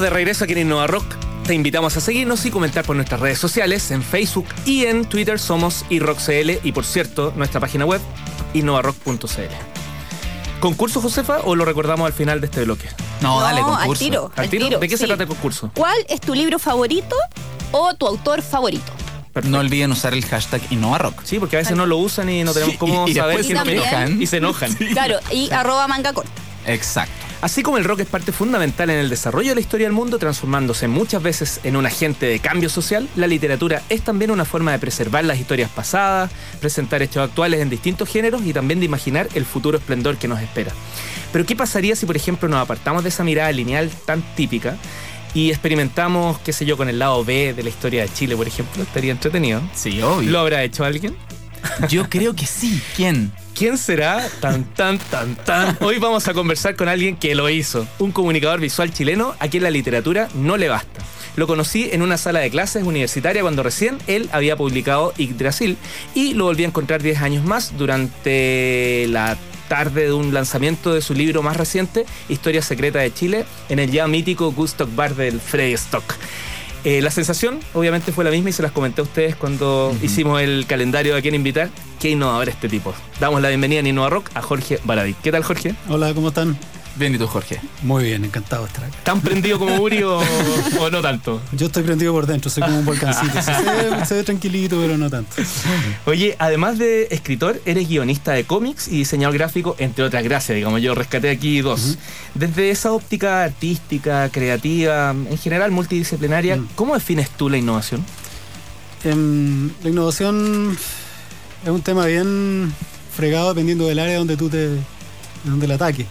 estamos de regreso aquí en Innova Rock. Te invitamos a seguirnos y comentar por nuestras redes sociales, en Facebook y en Twitter somos iRockCL y por cierto, nuestra página web innovarock.cl. ¿Concurso, Josefa, o lo recordamos al final de este bloque? No, dale, al concurso. tiro. ¿Al tiro? ¿De qué se trata el concurso? ¿Cuál es tu libro favorito o tu autor favorito? No olviden usar el hashtag InnovaRock. Sí, porque a veces no lo usan y no tenemos Sí, cómo y- y saber quién se enojan. Y se enojan. Claro, y arroba manga corta. Exacto. Así como el rock es parte fundamental en el desarrollo de la historia del mundo, transformándose muchas veces en un agente de cambio social, la literatura es también una forma de preservar las historias pasadas, presentar hechos actuales en distintos géneros y también de imaginar el futuro esplendor que nos espera. Pero ¿qué pasaría si, por ejemplo, nos apartamos de esa mirada lineal tan típica y experimentamos, qué sé yo, con el lado B de la historia de Chile, por ejemplo? Estaría entretenido. Sí, obvio. ¿Lo habrá hecho alguien? Yo creo que sí. ¿Quién? ¿Quién será? Tan, tan, tan, tan. Hoy vamos a conversar con alguien que lo hizo. Un comunicador visual chileno a quien la literatura no le basta. Lo conocí en una sala de clases universitaria cuando recién él había publicado Yggdrasil y lo volví a encontrar 10 años más durante la tarde de un lanzamiento de su libro más reciente, Historia Secreta de Chile, en el ya mítico Gustock Bar del Freddy Stock. Eh, la sensación, obviamente, fue la misma y se las comenté a ustedes cuando hicimos el calendario de a quién invitar. Qué innovador este tipo. Damos la bienvenida en Innova Rock a Jorge Baradí. ¿Qué tal, Jorge? Hola, ¿cómo están? Bien, ¿y tú, Jorge? Muy bien, encantado de estar acá. ¿Tan prendido como Uri o, o no tanto? Yo estoy prendido por dentro, soy como un volcancito. Se, ve, se ve tranquilito, pero no tanto. Oye, además de escritor, eres guionista de cómics y diseñador gráfico, entre otras gracias, digamos. Yo rescaté aquí dos. Desde esa óptica artística, creativa, en general multidisciplinaria, Mm. ¿cómo defines tú la innovación? Em, la innovación es un tema bien fregado dependiendo del área donde tú te de donde la ataques.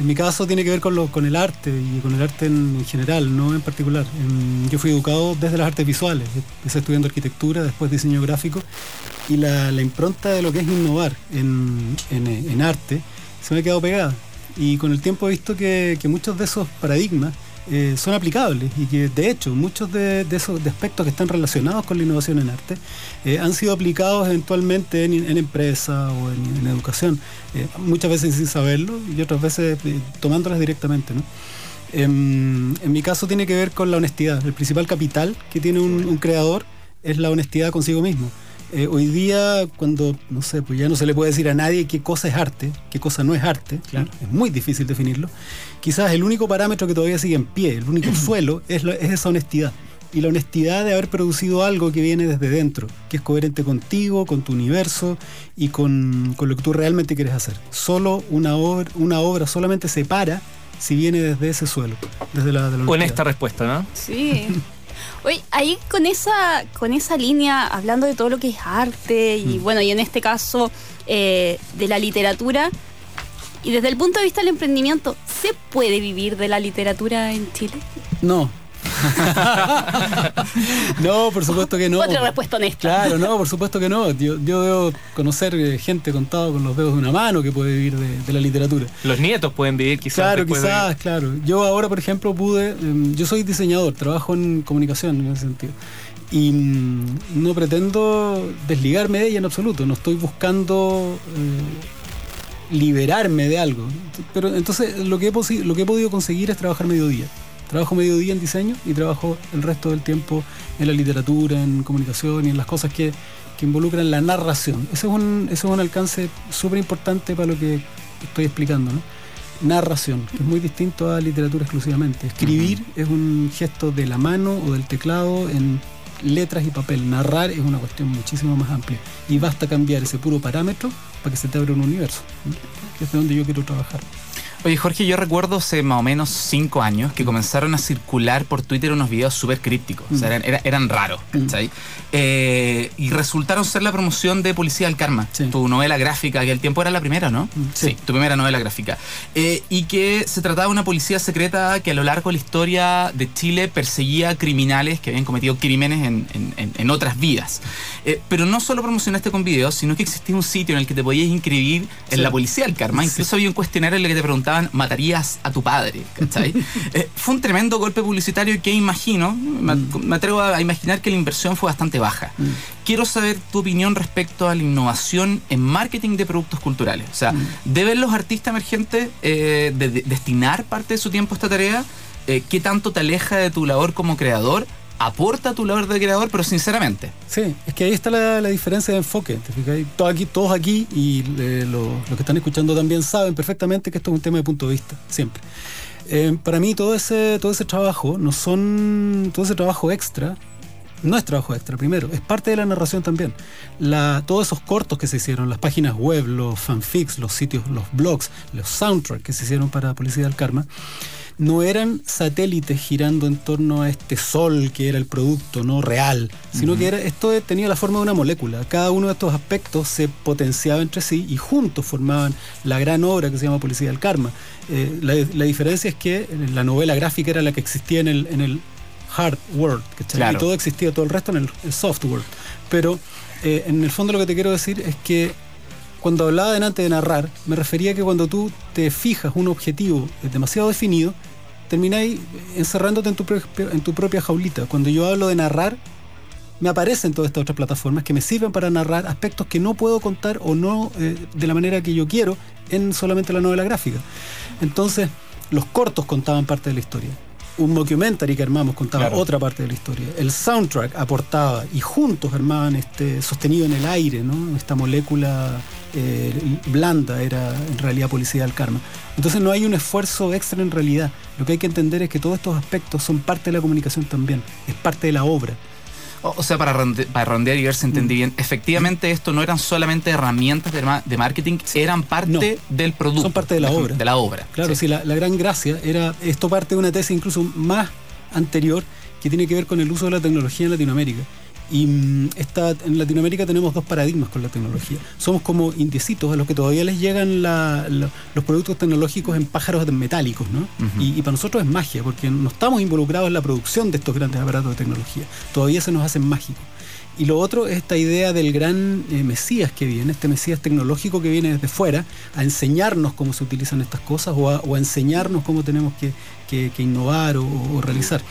En mi caso tiene que ver con, lo, con el arte y con el arte en, en general, no en particular. Em, yo fui educado desde las artes visuales, empecé estudiando arquitectura, después diseño gráfico y la, la impronta de lo que es innovar en, en- en arte se me ha quedado pegada. Y con el tiempo he visto que, que muchos de esos paradigmas eh, son aplicables y que de hecho muchos de, de esos de aspectos que están relacionados con la innovación en arte eh, han sido aplicados eventualmente en, en empresa o en, en educación, eh, muchas veces sin saberlo y otras veces tomándolas directamente. ¿no? Em, en mi caso tiene que ver con la honestidad. El principal capital que tiene un, un creador es la honestidad consigo mismo. Eh, hoy día, cuando, no sé, pues ya no se le puede decir a nadie qué cosa es arte, qué cosa no es arte, es muy difícil definirlo. Quizás el único parámetro que todavía sigue en pie, el único suelo, es, la- es esa honestidad. Y la honestidad de haber producido algo que viene desde dentro, que es coherente contigo, con tu universo y con, con lo que tú realmente quieres hacer. Solo una obra, una obra solamente se para si viene desde ese suelo, desde la, de la honestidad. respuesta, ¿no? Sí. Oye, ahí con esa, con esa línea, hablando de todo lo que es arte y Mm. bueno, y en este caso eh, de la literatura, y desde el punto de vista del emprendimiento, ¿se puede vivir de la literatura en Chile? No. no, por supuesto que no. Otra respuesta honesta. Claro, no, por supuesto que no. Yo, yo debo conocer eh, gente contado con los dedos de una mano que puede vivir de, de la literatura. Los nietos pueden vivir quizás. Claro, después de- quizás, claro. Yo ahora, por ejemplo, pude. em, yo soy diseñador, trabajo en comunicación en ese sentido. Y mm, no pretendo desligarme de ella en absoluto. No estoy buscando eh, liberarme de algo. Pero entonces lo que, he lo que he podido conseguir es trabajar mediodía. Trabajo mediodía en diseño y trabajo el resto del tiempo en la literatura, en comunicación y en las cosas que, que involucran la narración. Ese es un, ese es un alcance súper importante para lo que estoy explicando. ¿no? Narración, que es muy distinto a literatura exclusivamente. Escribir es un gesto de la mano o del teclado en letras y papel. Narrar es una cuestión muchísimo más amplia. Y basta cambiar ese puro parámetro para que se te abra un universo, que es de donde yo quiero trabajar. Oye, Jorge, yo recuerdo hace más o menos cinco años que comenzaron a circular por Twitter unos videos súper crípticos. O sea, eran, era- eran raros, ¿cachai? Eh, y resultaron ser la promoción de Policía del Karma, Sí. tu novela gráfica, que al tiempo era la primera, ¿no? Sí. tu primera novela gráfica. Eh, y que se trataba de una policía secreta que a lo largo de la historia de Chile perseguía criminales que habían cometido crímenes en, en- en- en otras vidas. Eh, pero no solo promocionaste con videos, sino que existía un sitio en el que te podías inscribir en la Policía del Karma. Incluso había un cuestionario en el que te ¿matarías a tu padre? ¿Cachai? Eh, fue un tremendo golpe publicitario que imagino, me, me atrevo a imaginar que la inversión fue bastante baja. Quiero saber tu opinión respecto a la innovación en marketing de productos culturales. O sea, ¿deben los artistas emergentes eh, de- de- destinar parte de su tiempo a esta tarea? Eh, ¿Qué tanto te aleja de tu labor como creador? ¿Aporta tu labor de creador? Pero sinceramente. Sí, es que ahí está la, la diferencia de enfoque. ¿te? Todos aquí, todos aquí y eh, lo- los que están escuchando también saben perfectamente que esto es un tema de punto de vista, siempre. Eh, para mí todo ese, todo ese trabajo no son todo ese trabajo extra no es trabajo extra, primero, es parte de la narración también. La, todos esos cortos que se hicieron, las páginas web, los fanfics, los sitios, los blogs, los soundtracks que se hicieron para Policía del Karma, no eran satélites girando en torno a este sol que era el producto no real, sino que era, esto tenía la forma de una molécula. Cada uno de estos aspectos se potenciaba entre sí y juntos formaban la gran obra que se llama Policía del Karma. Eh, la, la diferencia es que la novela gráfica era la que existía en el, en el hard world. Claro. y todo existía, todo el resto en el, el soft world. Pero eh, en el fondo lo que te quiero decir es que cuando hablaba delante de narrar, me refería a que cuando tú te fijas un objetivo demasiado definido, termináis encerrándote en tu, en tu propia jaulita. Cuando yo hablo de narrar, me aparecen todas estas otras plataformas que me sirven para narrar aspectos que no puedo contar o no eh, de la manera que yo quiero en solamente la novela gráfica. Entonces, los cortos contaban parte de la historia. Un mockumentary que armamos contaba Claro. otra parte de la historia. El soundtrack aportaba y juntos armaban este sostenido en el aire, ¿no? Esta molécula eh, blanda era en realidad policía del karma. Entonces no hay un esfuerzo extra en realidad. Lo que hay que entender es que todos estos aspectos son parte de la comunicación también, es parte de la obra. O, o sea, para, ronde- para rondear y ver si entendí bien, efectivamente esto no eran solamente herramientas de, ma- de marketing, eran parte No. del producto. Son parte de la obra. De la obra. Claro, sí, la, la gran gracia era, esto parte de una tesis incluso más anterior que tiene que ver con el uso de la tecnología en Latinoamérica. Y mm, esta, en Latinoamérica tenemos dos paradigmas con la tecnología. Somos como indiecitos a los que todavía les llegan la- la- los productos tecnológicos en pájaros metálicos, ¿no? y, y para nosotros es magia, porque no estamos involucrados en la producción de estos grandes aparatos de tecnología. Todavía se nos hacen mágicos. Y lo otro es esta idea del gran eh, Mesías que viene, este Mesías tecnológico que viene desde fuera, a enseñarnos cómo se utilizan estas cosas o a, o a enseñarnos cómo tenemos que, que- que innovar o, o realizar.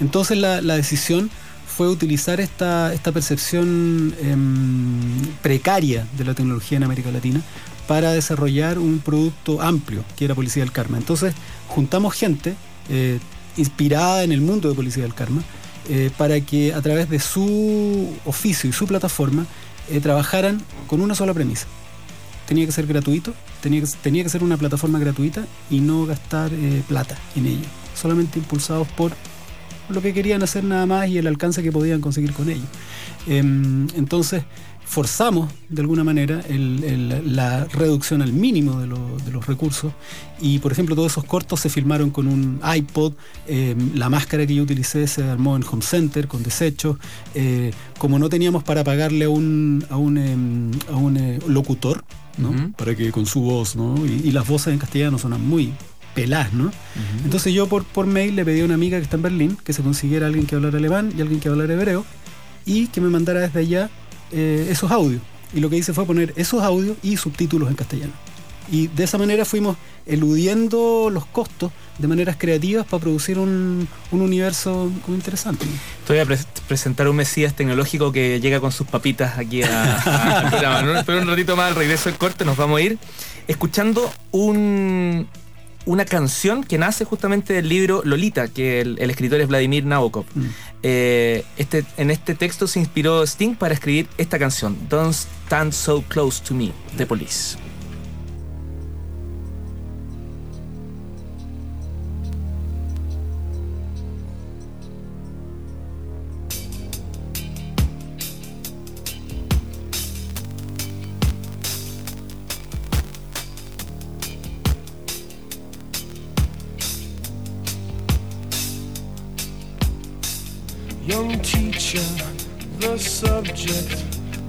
Entonces la, la decisión fue utilizar esta, esta percepción em, precaria de la tecnología en América Latina para desarrollar un producto amplio, que era Policía del Karma. Entonces juntamos gente eh, inspirada en el mundo de Policía del Karma, eh, para que a través de su oficio y su plataforma eh, trabajaran con una sola premisa. Tenía que ser gratuito, tenía que, tenía que ser una plataforma gratuita y no gastar plata en ello. Solamente impulsados por lo que querían hacer nada más y el alcance que podían conseguir con ello. Em, entonces, forzamos de alguna manera el- el- la reducción al mínimo de, lo- de los recursos. Y por ejemplo todos esos cortos se filmaron con un iPod, eh, la máscara que yo utilicé se armó en home center con desechos, eh, como no teníamos para pagarle a un, a un, em, a un, eh, locutor, para que con su voz, ¿no? y, y las voces en castellano sonan muy peladas, ¿no? Entonces yo por, por mail le pedí a una amiga que está en Berlín que se consiguiera alguien que hablara alemán y alguien que hablara hebreo y que me mandara desde allá eh, esos audios. Y lo que hice fue poner esos audios y subtítulos en castellano. Y de esa manera fuimos eludiendo los costos de maneras creativas para producir un, un universo como interesante. Te voy a pre- presentar un Mesías tecnológico que llega con sus papitas aquí a- un ratito más al regreso del corte, nos vamos a ir escuchando un, una canción que nace justamente del libro Lolita, que el, el escritor es Vladimir Nabokov. Mm. Eh, este, en este texto se inspiró Sting para escribir esta canción, Don't Stand So Close to Me, de Police.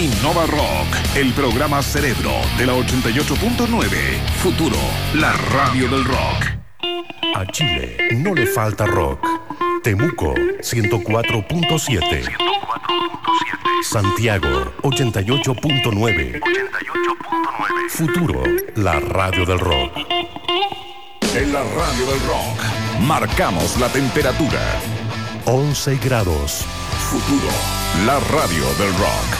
Innova Rock, el programa cerebro de la 88.9. Futuro, la radio del rock. A Chile no le falta rock. Temuco 104.7. Santiago 88.9. Futuro, la radio del rock. En la radio del rock, marcamos la temperatura. 11 grados. Futuro, la radio del rock.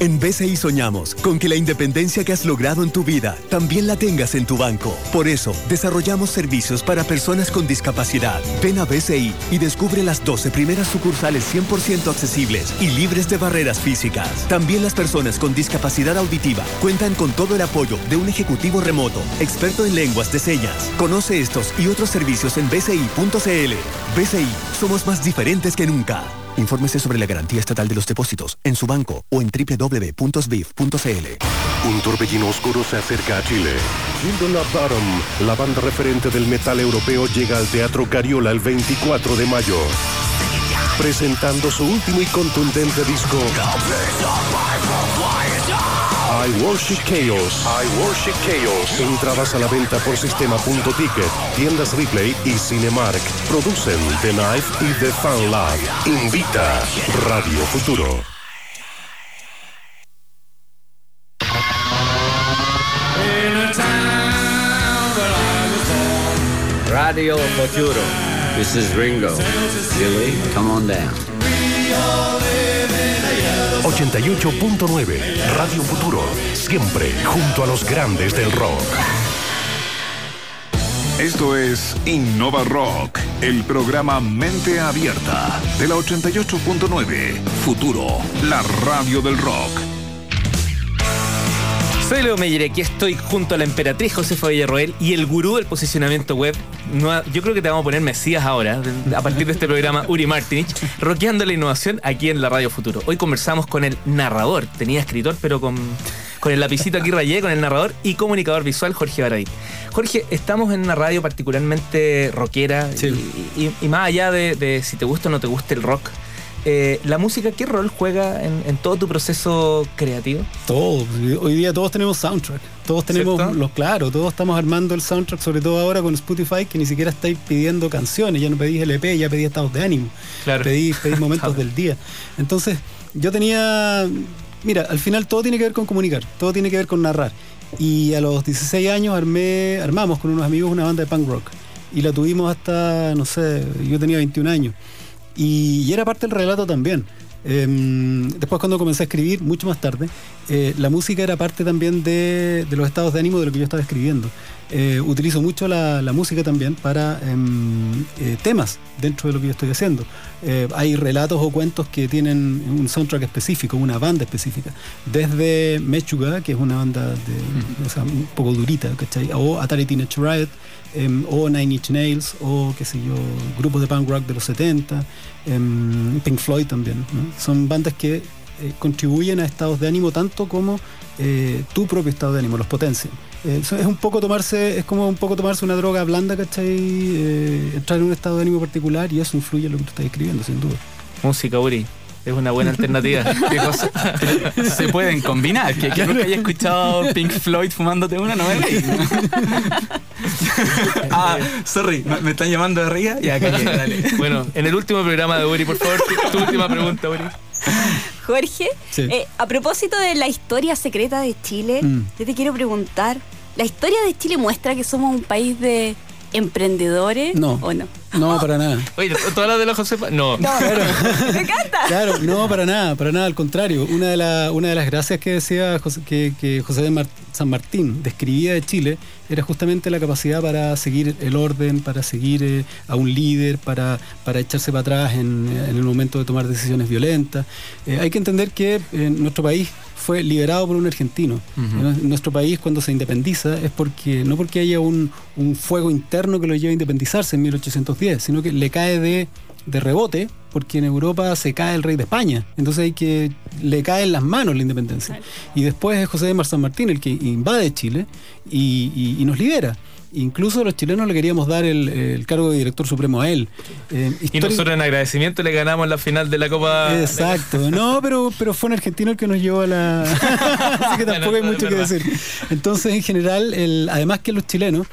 En BCI soñamos con que la independencia que has logrado en tu vida también la tengas en tu banco. Por eso, desarrollamos servicios para personas con discapacidad. Ven a BCI y descubre las 12 primeras sucursales 100% accesibles y libres de barreras físicas. También las personas con discapacidad auditiva cuentan con todo el apoyo de un ejecutivo remoto, experto en lenguas de señas. Conoce estos y otros servicios en bci.cl. BCI, somos más diferentes que nunca. Infórmese sobre la garantía estatal de los depósitos en su banco o en www.sbif.cl. Un torbellino oscuro se acerca a Chile. Children of Bottom, la banda referente del metal europeo, llega al Teatro Cariola el 24 de mayo. Presentando su último y contundente disco. I Worship Chaos. I Worship Chaos. Entradas a la venta por sistema.ticket, tiendas Replay y Cinemark. Producen The Knife y The Fan Lab. Invita Radio Futuro. Radio Futuro, This is Ringo. Billy, come on down. 88.9 Radio Futuro, siempre junto a los grandes del rock. Esto es Innova Rock, el programa Mente Abierta de la 88.9 Futuro, la radio del rock. Soy Leo Meyer, aquí estoy junto a la emperatriz Josefa Villarroel y el gurú del posicionamiento web. No- yo creo que te vamos a poner Mesías ahora, a partir de este programa, Uri Martinich, rockeando la innovación aquí en la Radio Futuro. Hoy conversamos con el narrador, tenía escritor, pero con, con el lapicito aquí rayé, con el narrador y comunicador visual Jorge Baradí. Jorge, estamos en una radio particularmente rockera Sí. y, y- y más allá de, de si te gusta o no te gusta el rock. Eh, ¿La música qué rol juega en, en todo tu proceso creativo? Todo. Hoy día todos tenemos soundtrack. Todos tenemos ¿Cierto? los claro, todos estamos armando el soundtrack, sobre todo ahora con Spotify, que ni siquiera estáis pidiendo canciones, ya no pedís LP, ya pedís estados de ánimo. Claro. Pedís, pedís momentos del día. Entonces, yo tenía. Mira, al final todo tiene que ver con comunicar, todo tiene que ver con narrar. Y a los 16 años armé, armamos con unos amigos una banda de punk rock. Y la tuvimos hasta, no sé, yo tenía 21 años. Y, era parte del relato también. Em, después cuando comencé a escribir, mucho más tarde, eh, la música era parte también de los estados de ánimo de lo que yo estaba escribiendo. Eh, utilizo mucho la, la música también para em, eh, temas dentro de lo que yo estoy haciendo. Eh, hay relatos o cuentos que tienen un soundtrack específico, una banda específica. Desde Mechuga, que es una banda de, o sea, un poco durita, ¿cachai? O Atari Teenage Riot, em, o Nine Inch Nails, o qué sé yo, grupos de punk rock de los 70, em, Pink Floyd también. ¿no? Son bandas que contribuyen a estados de ánimo tanto como tu propio estado de ánimo, los potencian. Eh, es un poco tomarse, es como un poco tomarse una droga blanda, ¿cachai? Eh, entrar en un estado de ánimo particular y eso influye en lo que tú estás escribiendo, sin duda. Música, Uri. Es una buena alternativa. Se pueden combinar. Que, que nunca haya escuchado Pink Floyd fumándote una, no me reí. ah, sorry, me, están llamando de arriba. Ya, callé, dale. Bueno, en el último programa de Uri, por favor, tu, tu última pregunta, Uri. Jorge, Sí. eh, a propósito de la historia secreta de Chile, Mm. yo te quiero preguntar, ¿la historia de Chile muestra que somos un país de emprendedores No. o no? No, para nada. Oye, ¿tú hablas de la Josefa? No. Me encanta. Claro, no, para nada, para nada, al contrario. Una de, la- una de las gracias que decía José, que, que José de Mar- San Martín describía de Chile era justamente la capacidad para seguir el orden, para seguir eh, a un líder, para, para echarse para atrás en, en el momento de tomar decisiones violentas. Eh, hay que entender que eh, nuestro país fue liberado por un argentino. En Nuestro país cuando se independiza es porque no porque haya un, un fuego interno que lo lleve a independizarse en 1810, sino que le cae de, de rebote porque en Europa se cae el rey de España. Entonces hay que le cae en las manos la independencia. Y después es José de Mar San Martín el que invade Chile y, y- y nos libera. Incluso los chilenos le queríamos dar el, el cargo de director supremo a él. Eh, Y nosotros en agradecimiento le ganamos la final de la Copa. Exacto, no, pero, pero fue un argentino el que nos llevó a la. Así que tampoco hay mucho que decir. Entonces, en general, el, además que los chilenos,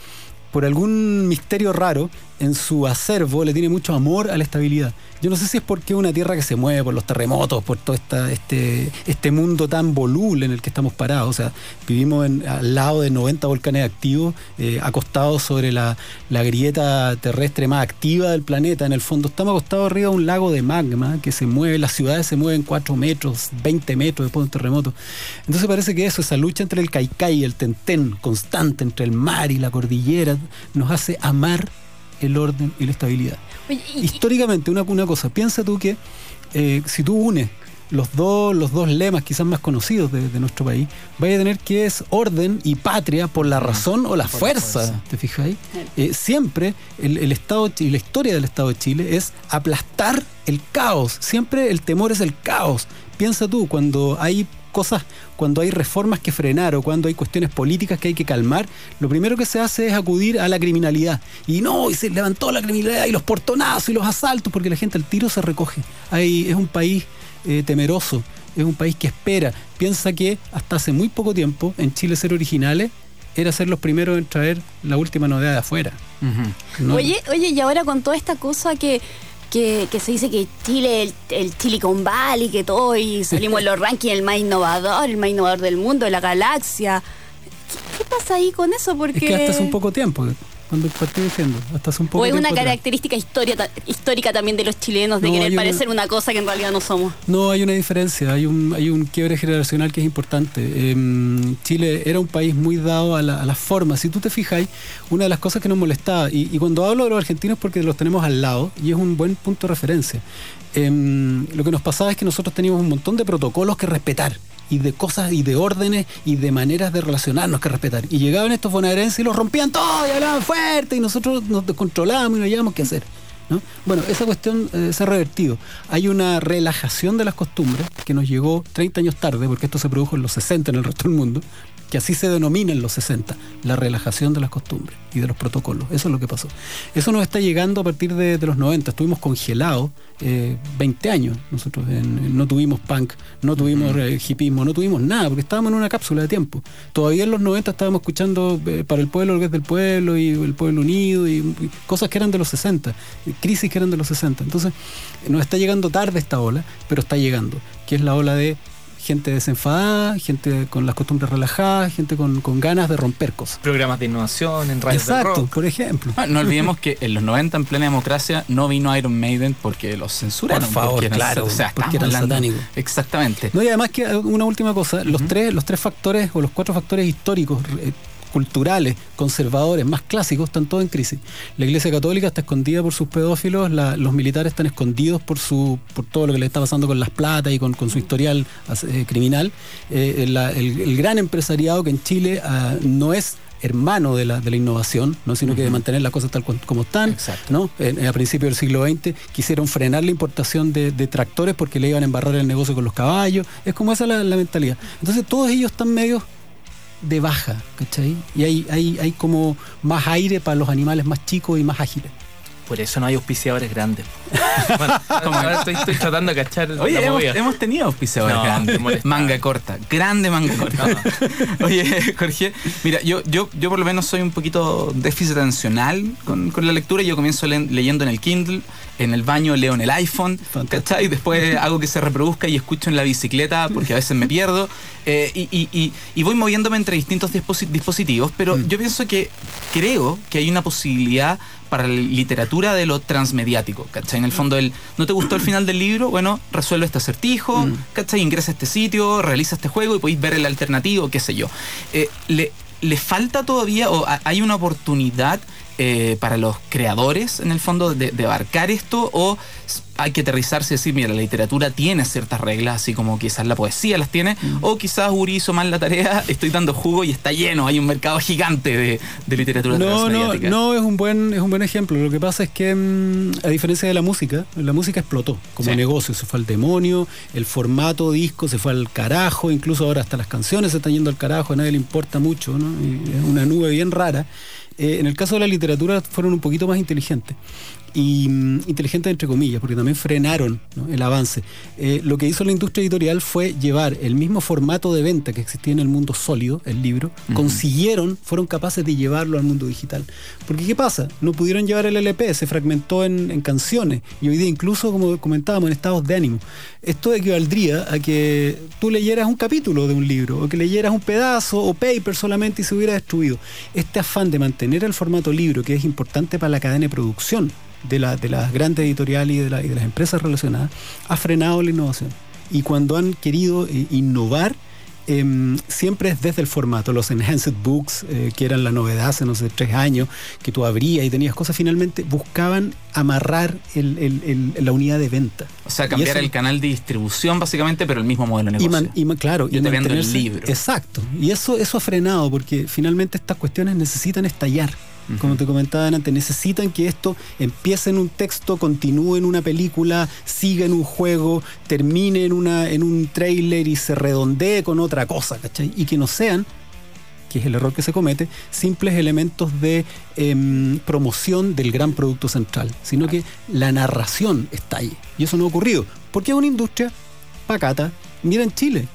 por algún misterio raro, en su acervo le tiene mucho amor a la estabilidad. Yo no sé si es porque es una tierra que se mueve por los terremotos, por todo este, este mundo tan voluble en el que estamos parados. O sea, vivimos al lado de 90 volcanes activos, eh, acostados sobre la, la grieta terrestre más activa del planeta. En el fondo, estamos acostados arriba de un lago de magma que se mueve, las ciudades se mueven 4 metros, 20 metros después de un terremoto. Entonces parece que eso, esa lucha entre el caicay y el tentén constante, entre el mar y la cordillera, nos hace amar el orden y la estabilidad. Oye, y- Históricamente, una, una cosa, piensa tú que eh, si tú unes los dos, los dos lemas quizás más conocidos de, de nuestro país, vaya a tener que es orden y patria por la razón o la fuerza, ¿te fijas? Eh, siempre el, el Estado y la historia del Estado de Chile es aplastar el caos. Siempre el temor es el caos. Piensa tú, cuando hay cosas, cuando hay reformas que frenar o cuando hay cuestiones políticas que hay que calmar, lo primero que se hace es acudir a la criminalidad. Y no, y se levantó la criminalidad y los portonazos y los asaltos, porque la gente al tiro se recoge. Hay, es un país eh, temeroso, es un país que espera. Piensa que hasta hace muy poco tiempo, en Chile ser originales, era ser los primeros en traer la última novedad de afuera. ¿no? Oye, oye, y ahora con toda esta cosa que, que, que se dice que Chile, el, el Silicon Valley, que todo, y salimos en los rankings el más innovador, el más innovador del mundo, de la galaxia. ¿Qué, qué pasa ahí con eso? Porque Es que hace un poco tiempo. Cuando partí diciendo, hasta hace un poco ¿O es una característica historia, ta- histórica también de los chilenos de No, querer una- parecer una cosa que en realidad no somos? No, hay una diferencia, hay un, hay un quiebre generacional que es importante. Em, Chile era un país muy dado a, la- a las formas. Si tú te fijas, una de las cosas que nos molestaba, y, y cuando hablo de los argentinos porque los tenemos al lado, y es un buen punto de referencia. Em, lo que nos pasaba es que nosotros teníamos un montón de protocolos que respetar, y de cosas, y de órdenes, y de maneras de relacionarnos que respetar. Y llegaban estos bonaerenses y los rompían todo, y hablaban fuerte, y nosotros nos descontrolábamos y no hallábamos qué hacer. ¿no? Bueno, esa cuestión eh, se ha revertido. Hay una relajación de las costumbres que nos llegó 30 años tarde, porque esto se produjo en los 60 en el resto del mundo, que así se denomina en los 60, la relajación de las costumbres y de los protocolos. Eso es lo que pasó. Eso nos está llegando a partir de, de los 90. Estuvimos congelados eh, 20 años. Nosotros en- no tuvimos punk, no tuvimos eh, hipismo, no tuvimos nada, porque estábamos en una cápsula de tiempo. Todavía en los 90 estábamos escuchando eh, para el pueblo lo que es del pueblo y el pueblo unido y, y cosas que eran de los 60, y crisis que eran de los 60. Entonces, eh, nos está llegando tarde esta ola, pero está llegando, que es la ola de gente desenfadada, gente con las costumbres relajadas, gente con, con ganas de romper cosas. Programas de innovación en radios de Exacto, rock. por ejemplo. Ah, no olvidemos que en los 90 en plena democracia no vino Iron Maiden porque los censuraron. Por favor, porque eran- claro, o sea, porque eran satánicos. Exactamente. No, y además que una última cosa, los tres, los tres factores o los cuatro factores históricos, eh, culturales, conservadores, más clásicos, están todos en crisis. La Iglesia Católica está escondida por sus pedófilos, la- los militares están escondidos por su, por todo lo que le está pasando con las platas y con, con su historial eh, criminal. Eh, la- el, el gran empresariado que en Chile ah, no es hermano de la, de la innovación, ¿no? sino que de mantener las cosas tal como están. Exacto. ¿no? En- a principios del siglo XX quisieron frenar la importación de, de tractores porque le iban a embarrar el negocio con los caballos. Es como esa la, la mentalidad. Entonces todos ellos están medios de baja, ¿cachai? Y hay, hay, hay como más aire para los animales más chicos y más ágiles. Por eso no hay auspiciadores grandes. Bueno, ahora estoy, estoy tratando de cachar Oye, hemos, tenido auspiciadores No, grandes. Manga corta, grande manga corta. Oye, Jorge, mira, yo, yo, yo por lo menos soy un poquito déficit atencional con, con la lectura. Yo comienzo le- leyendo en el Kindle, en el baño leo en el iPhone, ¿cachai? Después hago que se reproduzca y escucho en la bicicleta porque a veces me pierdo. Eh, y, y- y- y voy moviéndome entre distintos disposi- dispositivos, pero yo pienso que creo que hay una posibilidad para la literatura de lo transmediático, ¿cachai? En el fondo, el, ¿no te gustó el final del libro? Bueno, resuelve este acertijo, ¿cachai? Ingresa a este sitio, realiza este juego y podéis ver el alternativo, qué sé yo. Eh, le, ¿Le falta todavía o ha- hay una oportunidad eh, para los creadores, en el fondo, de, de abarcar esto? ¿O hay que aterrizarse y decir, mira, la literatura tiene ciertas reglas, así como quizás la poesía las tiene? ¿O quizás Uri hizo mal la tarea, estoy dando jugo y está lleno, hay un mercado gigante de, de literatura No, no, no es un buen es un buen ejemplo. Lo que pasa es que mm, a diferencia de la música, la música explotó como Sí. negocio, se fue al demonio, el formato disco se fue al carajo, incluso ahora hasta las canciones se están yendo al carajo, a nadie le importa mucho, ¿no? Y es una nube bien rara. Eh, en el caso de la literatura fueron un poquito más inteligentes. Y mm, inteligentes entre comillas, porque también frenaron ¿no? el avance. Eh, lo que hizo la industria editorial fue llevar el mismo formato de venta que existía en el mundo sólido, el libro, consiguieron, fueron capaces de llevarlo al mundo digital. Porque ¿qué pasa? No pudieron llevar el LP, se fragmentó en, en canciones y hoy día incluso, como comentábamos, en estados de ánimo. Esto equivaldría a que tú leyeras un capítulo de un libro o que leyeras un pedazo o paper solamente y se hubiera destruido. Este afán de mantener el formato libro, que es importante para la cadena de producción, de, la- de las grandes editoriales y de, la- y de las empresas relacionadas, ha frenado la innovación. Y cuando han querido eh, innovar, em, siempre es desde el formato. Los enhanced books, eh, que eran la novedad hace, no sé, tres años, que tú abrías y tenías cosas, finalmente buscaban amarrar el- el- el- la unidad de venta. O sea, cambiar eso- el canal de distribución, básicamente, pero el mismo modelo de y, negocio. man- y claro, Yo y te vendo el libro. Exacto. Y eso, eso ha frenado, porque finalmente estas cuestiones necesitan estallar. Como te comentaba antes, necesitan que esto empiece en un texto, continúe en una película, siga en un juego, termine en, una, en un trailer y se redondee con otra cosa, ¿cachai? Y que no sean que es el error que se comete, simples elementos de em, promoción del gran producto central, sino que la narración estalle. Y eso no ha ocurrido, porque es una industria pacata. Mira en Chile.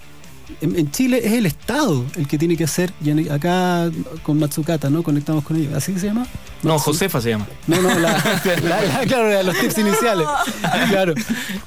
En, en Chile es el Estado el que tiene que hacer, y en- acá con Matsukata, ¿no? Conectamos con ellos. ¿Así se llama? No, Matsu- Josefa se llama. no, no, la, la- la- claro, los tips iniciales. Claro.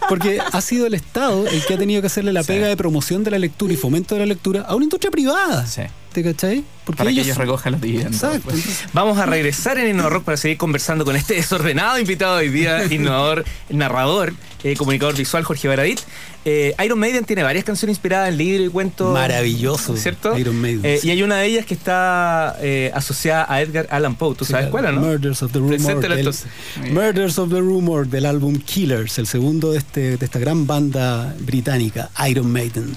Porque ha sido el Estado el que ha tenido que hacerle la Sí. pega de promoción de la lectura y fomento de la lectura a una industria privada. Sí. Parte, ¿cachai? Porque Para que ellos recojan los dividendos. Exacto. pues. Vamos a regresar en Innova Rock para seguir conversando con este desordenado invitado hoy día, innovador, narrador, eh, comunicador visual Jorge Baradit. Eh, Iron Maiden tiene varias canciones inspiradas en libros y cuentos. Maravilloso. ¿Cierto? Iron Maiden. Eh, sí. Y hay una de ellas que está eh, asociada a Edgar Allan Poe. ¿Tú sabes Sí, cuál o no? Murders of the Rumor. Del-. Murders of the Rumor del álbum Killers, el segundo de, este, de esta gran banda británica, Iron Maiden.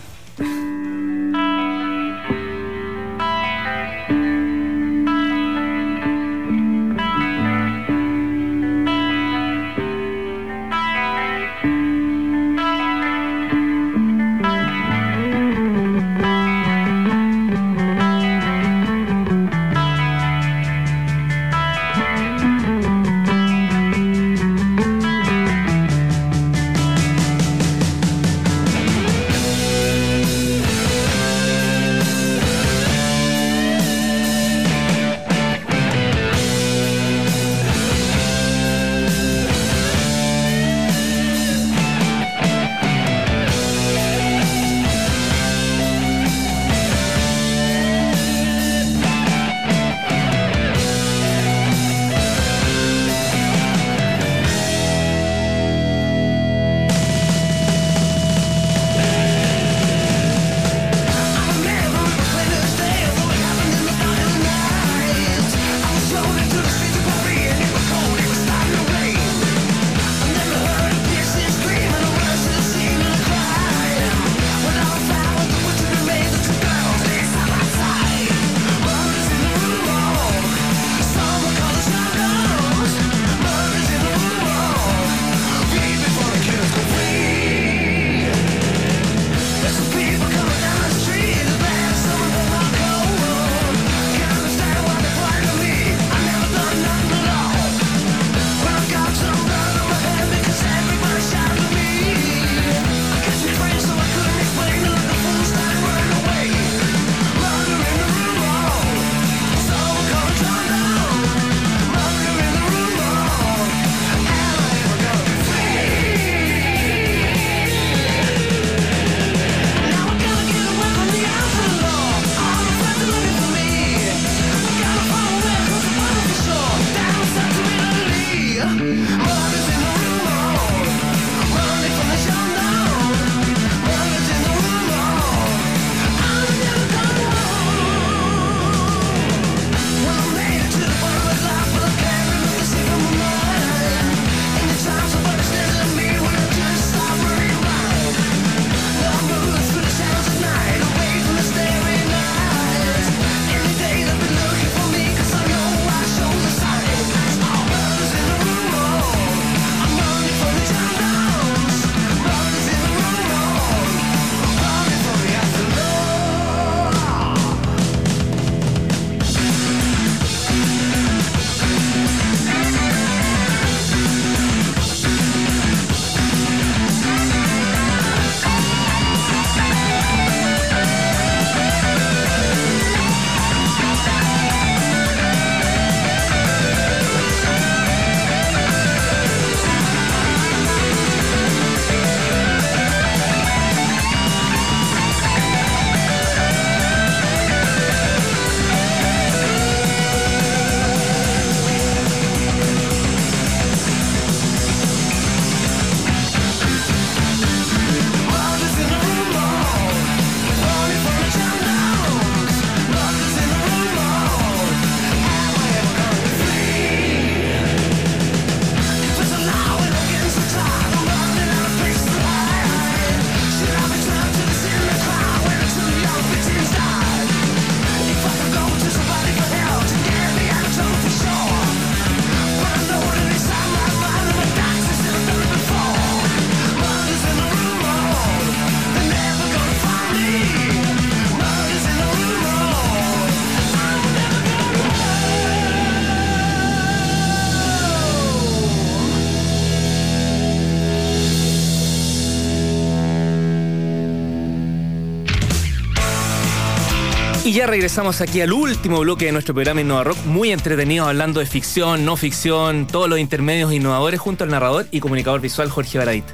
Ya regresamos aquí al último bloque de nuestro programa Innova Rock, muy entretenido hablando de ficción, no ficción, todos los intermedios innovadores junto al narrador y comunicador visual Jorge Baradit.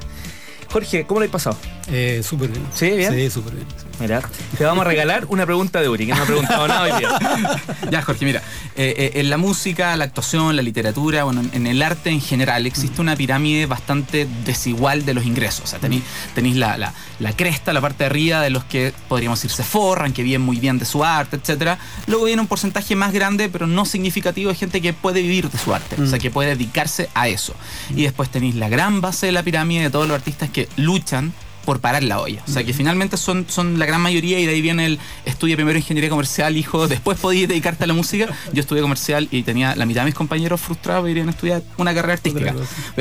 Jorge, ¿cómo lo has pasado? Eh, súper bien. ¿Sí? ¿Bien? Sí, súper bien. Mira, te vamos a regalar una pregunta de Uri, que no ha preguntado nada hoy día. Ya, Jorge, mira, eh, eh, en la música, la actuación, la literatura, bueno, en- el arte en general existe una pirámide bastante desigual de los ingresos. O sea, tenéis, tenéis la, la- la cresta, la parte de arriba de los que podríamos decir se forran, que viven muy bien de su arte, etcétera. Luego viene un porcentaje más grande, pero no significativo, de gente que puede vivir de su arte, o sea, que puede dedicarse a eso. Y después tenéis la gran base de la pirámide de todos los artistas que luchan por parar la olla. O sea, que finalmente son, son la gran mayoría y de ahí viene el estudia primero ingeniería comercial, hijo, después podías dedicarte a la música. Yo estudié comercial y tenía la mitad de mis compañeros frustrados y irían a estudiar una carrera artística.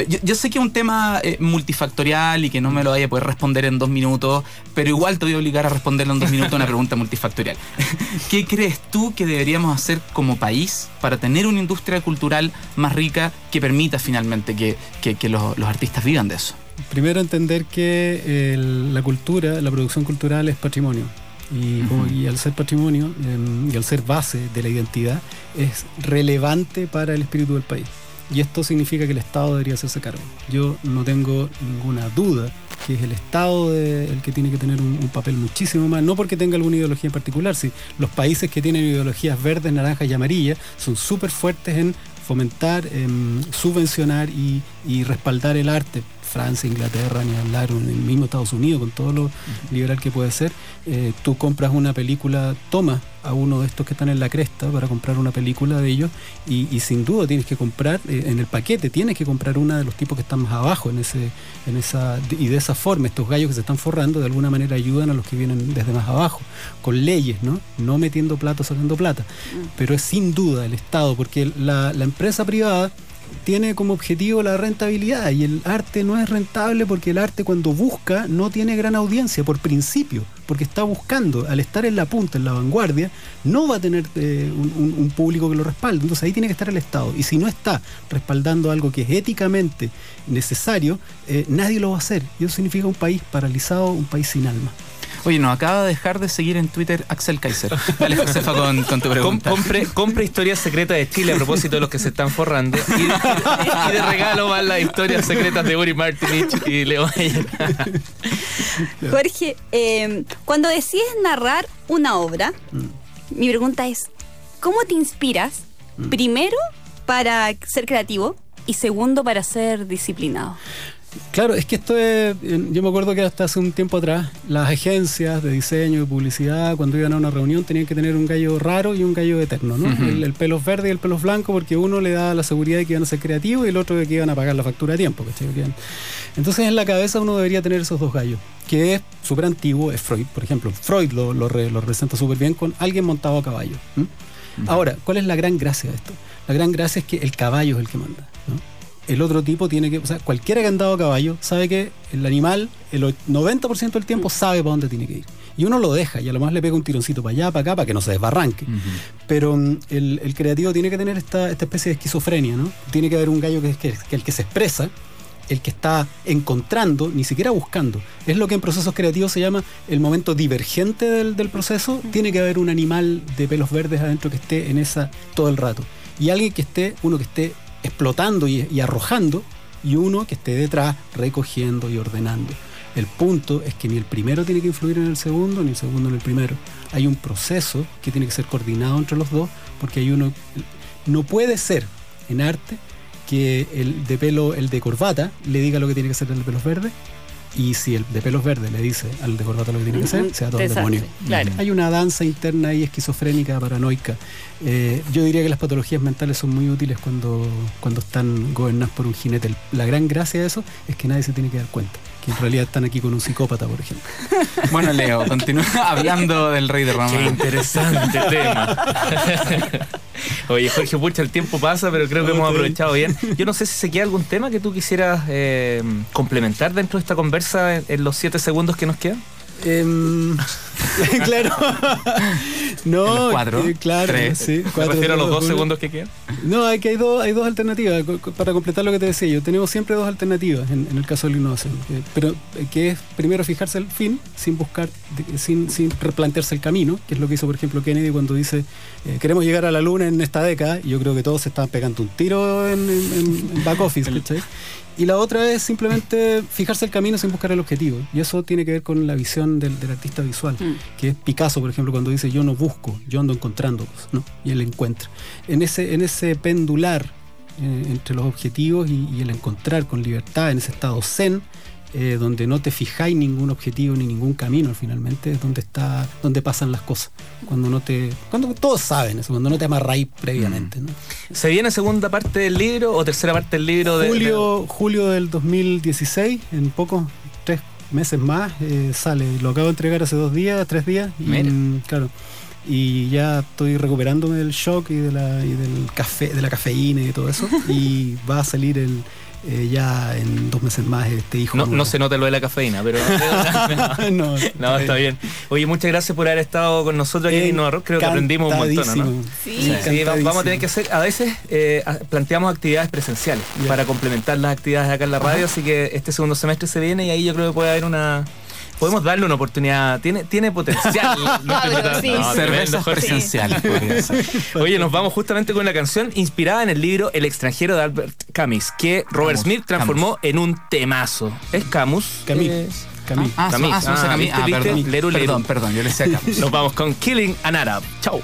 Yo, yo sé que es un tema eh, multifactorial y que no me lo vaya a poder responder en dos minutos, pero igual te voy a obligar a responderle en dos minutos una pregunta multifactorial. ¿Qué crees tú que deberíamos hacer como país para tener una industria cultural más rica que permita finalmente que, que- que los, los artistas vivan de eso? Primero entender que el- la cultura, la producción cultural es patrimonio. Y, al ser patrimonio em, y al ser base de la identidad, es relevante para el espíritu del país. Y esto significa que el Estado debería hacerse cargo. Yo no tengo ninguna duda que es el Estado de- el que tiene que tener un, un papel muchísimo más, no porque tenga alguna ideología en particular, si los países que tienen ideologías verdes, naranjas y amarillas son súper fuertes en fomentar, em, subvencionar y, y respaldar el arte. Francia, Inglaterra, ni hablar, en el mismo Estados Unidos, con todo lo liberal que puede ser, eh, tú compras una película, toma a uno de estos que están en la cresta para comprar una película de ellos y, y sin duda tienes que comprar, eh, en el paquete tienes que comprar una de los tipos que están más abajo en ese, en esa, y de esa forma estos gallos que se están forrando de alguna manera ayudan a los que vienen desde más abajo, con leyes, ¿no? No metiendo plata, sacando plata. Pero es sin duda el Estado, porque la, la empresa privada tiene como objetivo la rentabilidad y el arte no es rentable porque el arte cuando busca no tiene gran audiencia por principio, porque está buscando, al estar en la punta, en la vanguardia, no va a tener eh, un, público que lo respalde. Entonces ahí tiene que estar el Estado. Y si no está respaldando algo que es éticamente necesario, eh, nadie lo va a hacer. Y eso significa un país paralizado, un país sin alma. Oye, nos acaba de dejar de seguir en Twitter Axel Kaiser. Dale, Josefa, con, con tu Com- pregunta. compre, compre historias secretas de Chile a propósito de los que se están forrando. Y, y de regalo van las historias secretas de Uri Martinich y Leo Mayer. Jorge, eh, cuando decides narrar una obra, mi pregunta es, ¿cómo te inspiras? Primero, para ser creativo y segundo, para ser disciplinado. Claro, es que esto es, eh, yo me acuerdo que hasta hace un tiempo atrás, las agencias de diseño y publicidad, cuando iban a una reunión, tenían que tener un gallo raro y un gallo eterno, ¿no? el, el pelos verde y el pelos blanco, porque uno le da la seguridad de que iban a ser creativos y el otro de que iban a pagar la factura a tiempo, ¿cachai? Entonces en la cabeza uno debería tener esos dos gallos, que es súper antiguo, es Freud, por ejemplo. Freud lo, lo, re- lo representa súper bien con alguien montado a caballo. Ahora, ¿cuál es la gran gracia de esto? La gran gracia es que el caballo es el que manda. ¿no? El otro tipo tiene que, o sea, cualquiera que ha andado a caballo sabe que el animal, el och- 90% del tiempo sabe para dónde tiene que ir. Y uno lo deja y a lo más le pega un tironcito para allá, para acá, para que no se desbarranque. Pero mm, el, el creativo tiene que tener esta, esta especie de esquizofrenia, ¿no? Tiene que haber un gallo que es que, que el que se expresa, el que está encontrando, ni siquiera buscando. Es lo que en procesos creativos se llama el momento divergente del, del proceso. Tiene que haber un animal de pelos verdes adentro que esté en esa todo el rato. Y alguien que esté, uno que esté explotando y, arrojando, y uno que esté detrás recogiendo y ordenando. El punto es que ni el primero tiene que influir en el segundo, ni el segundo en el primero. Hay un proceso que tiene que ser coordinado entre los dos, porque hay uno. No puede ser en arte que el de pelo, el de corbata, le diga lo que tiene que hacer el de pelos verdes, y si el de pelos verdes le dice al de corbata lo que tiene que hacer, sea todo el demonio. claro. Hay una danza interna ahí esquizofrénica, paranoica. Eh, yo diría que las patologías mentales son muy útiles cuando, cuando están gobernadas por un jinete. La gran gracia de eso es que nadie se tiene que dar cuenta. Que en realidad están aquí con un psicópata, por ejemplo. Bueno, Leo, continúa hablando del rey de Roma. Qué interesante tema. Oye, Jorge, pucha, el tiempo pasa, pero creo que hemos aprovechado bien. Yo no sé si se queda algún tema que tú quisieras eh, complementar dentro de esta conversa en, en los siete segundos que nos quedan. Em, claro. No, cuatro, eh, claro, tres. sí. Cuatro, refiero a los dos uno. segundos que quedan. No, hay que hay dos, hay dos alternativas. Para completar lo que te decía yo, tenemos siempre dos alternativas en, en el caso de la innovación. que- pero eh, que es primero fijarse el fin sin buscar, sin, sin replantearse el camino, que es lo que hizo, por ejemplo, Kennedy cuando dice eh, queremos llegar a la luna en esta década. Y yo creo que todos se estaban pegando un tiro en, en- en- en back office, ¿cachai? Y la otra es simplemente fijarse el camino sin buscar el objetivo. Y eso tiene que ver con la visión del, del artista visual, que es Picasso, por ejemplo, cuando dice yo no busco, yo ando encontrando cosas, ¿no? Y él encuentra. En ese, en ese pendular eh, entre los objetivos y, y el encontrar con libertad, en ese estado zen, eh, donde no te fijáis ningún objetivo ni ningún camino finalmente, es donde está, donde pasan las cosas. Cuando no te. Cuando todos saben eso, cuando no te amarráis previamente. ¿no? ¿Se viene segunda parte del libro o tercera parte del libro? de- julio, julio del 2016, en pocos, tres meses más, eh, sale. Lo acabo de entregar hace dos días, tres días. Y, Mira. mm, claro. Y ya estoy recuperándome del shock y de la, y del café, de la cafeína y de todo eso. y va a salir el, eh, ya en dos meses más este hijo. No, no se nota lo de la cafeína, pero. no, No, está bien. Oye, muchas gracias por haber estado con nosotros aquí en Innova Rock. Creo que aprendimos un montón, ¿o ¿no? Sí. Sí, va- vamos a tener que hacer, a veces eh, planteamos actividades presenciales para complementar las actividades acá en la radio, así que este segundo semestre se viene y ahí yo creo que puede haber una... Podemos darle una oportunidad, tiene, tiene potencial. nuestro invitado. Sí. No, presenciales. podría ser. Oye, nos vamos justamente con una canción inspirada en el libro El extranjero de Albert Camus, que Robert Camus, Smith transformó en un temazo. ¿Es Camus? Camille. Eh, Camille. Ah, Camus. ah, Ah, Camus. ¿viste, Ah, viste? perdón. Leru, leru. Perdón, perdón, yo le sé a Camus. Nos vamos con Killing an Arab. Chau.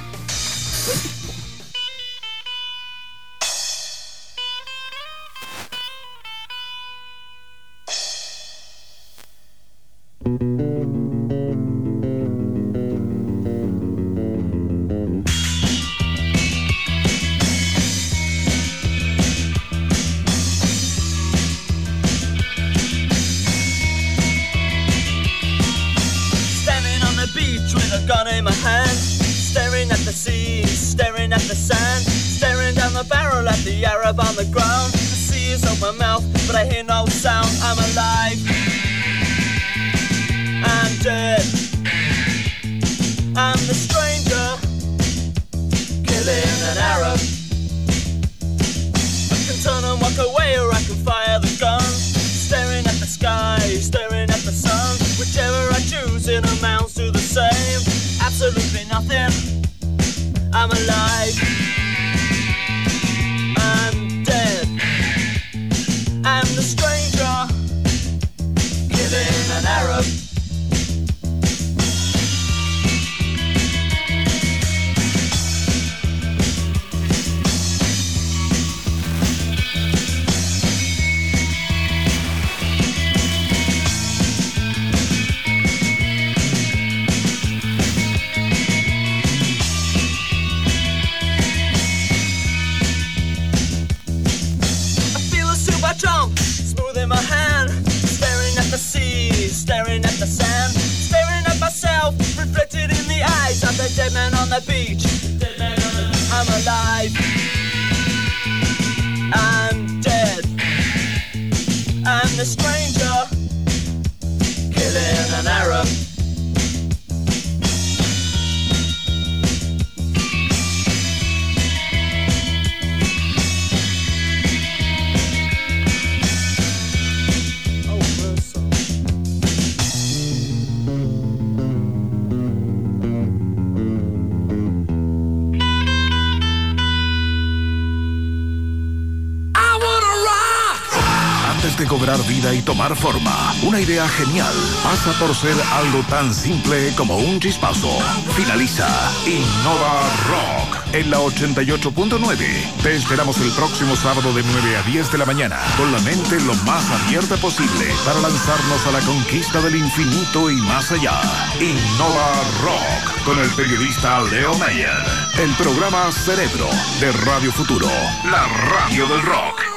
The Arab on the ground. The sea is on my mouth, but I hear no sound. I'm alive. I'm dead. I'm the stranger, killing an Arab. I can turn and walk away, or I can fire the gun. Staring at the sky, staring at the sun. Whichever I choose, it amounts to the same. Absolutely nothing. I'm alive. Dead man on the beach. I'm alive. I'm dead. I'm the stranger, killing an Arab. Y tomar forma, una idea genial pasa por ser algo tan simple como un chispazo. Finaliza Innova Rock en la 88.9. Te esperamos el próximo sábado de 9 a 10 de la mañana, con la mente lo más abierta posible para lanzarnos a la conquista del infinito y más allá. Innova Rock con el periodista Leo Mayer. El programa Cerebro de Radio Futuro, la radio del rock.